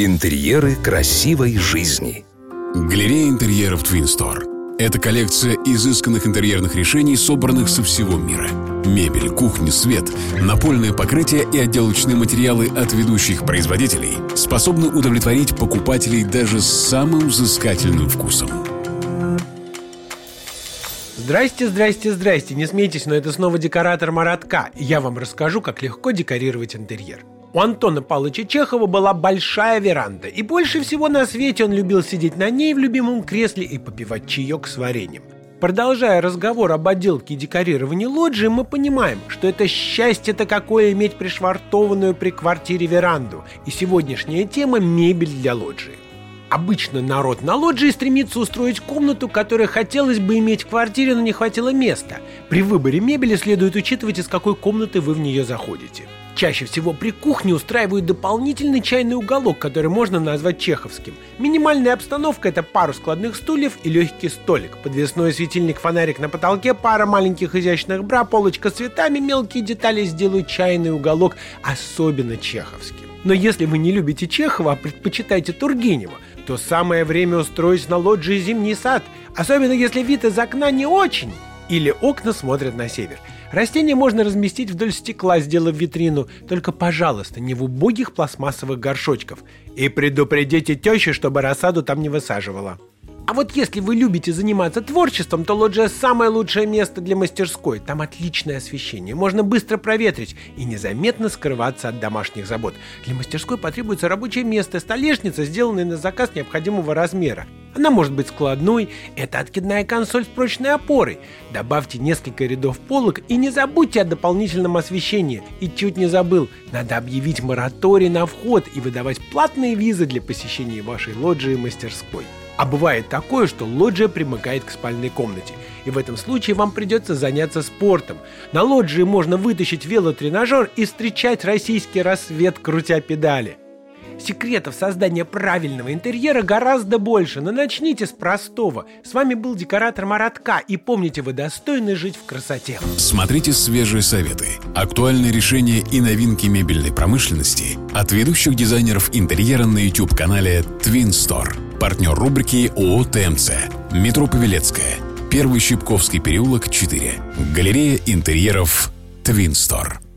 Интерьеры красивой жизни. Галерея интерьеров Twin Store. Это коллекция изысканных интерьерных решений, собранных со всего мира. Мебель, кухня, свет, напольное покрытие и отделочные материалы от ведущих производителей способны удовлетворить покупателей даже с самым взыскательным вкусом. Здрасте, здрасте, здрасте. Не смейтесь, но это снова декоратор Маратка. Я вам расскажу, как легко декорировать интерьер. У Антона Павловича Чехова была большая веранда, и больше всего на свете он любил сидеть на ней в любимом кресле и попивать чаек с вареньем. Продолжая разговор об отделке и декорировании лоджии, мы понимаем, что это счастье-то какое иметь пришвартованную при квартире веранду. И сегодняшняя тема – мебель для лоджии. Обычно народ на лоджии стремится устроить комнату, которую хотелось бы иметь в квартире, но не хватило места. При выборе мебели следует учитывать, из какой комнаты вы в нее заходите. Чаще всего при кухне устраивают дополнительный чайный уголок, который можно назвать чеховским. Минимальная обстановка – это пару складных стульев и легкий столик, подвесной светильник-фонарик на потолке, пара маленьких изящных бра, полочка с цветами, мелкие детали сделают чайный уголок особенно чеховским. Но если вы не любите Чехова, а предпочитаете Тургенева, то самое время устроить на лоджии зимний сад, особенно если вид из окна не очень, или окна смотрят на север – Растения можно разместить вдоль стекла, сделав витрину, только, пожалуйста, не в убогих пластмассовых горшочков. И предупредите тещу, чтобы рассаду там не высаживала. А вот если вы любите заниматься творчеством, то лоджия – самое лучшее место для мастерской. Там отличное освещение, можно быстро проветрить и незаметно скрываться от домашних забот. Для мастерской потребуется рабочее место, столешница, сделанная на заказ необходимого размера. Она может быть складной, это откидная консоль с прочной опорой. Добавьте несколько рядов полок и не забудьте о дополнительном освещении. И чуть не забыл, надо объявить мораторий на вход и выдавать платные визы для посещения вашей лоджии и мастерской. А бывает такое, что лоджия примыкает к спальной комнате, и в этом случае вам придется заняться спортом. На лоджии можно вытащить велотренажер и встречать российский рассвет, крутя педали. Секретов создания правильного интерьера гораздо больше, но начните с простого. С вами был декоратор Маратка, и помните, вы достойны жить в красоте. Смотрите свежие советы, актуальные решения и новинки мебельной промышленности от ведущих дизайнеров интерьера на YouTube-канале Twin Store. Партнер рубрики ООО ТМЦ. Метро Павелецкая. Первый Щипковский переулок, 4. Галерея интерьеров Twin Store.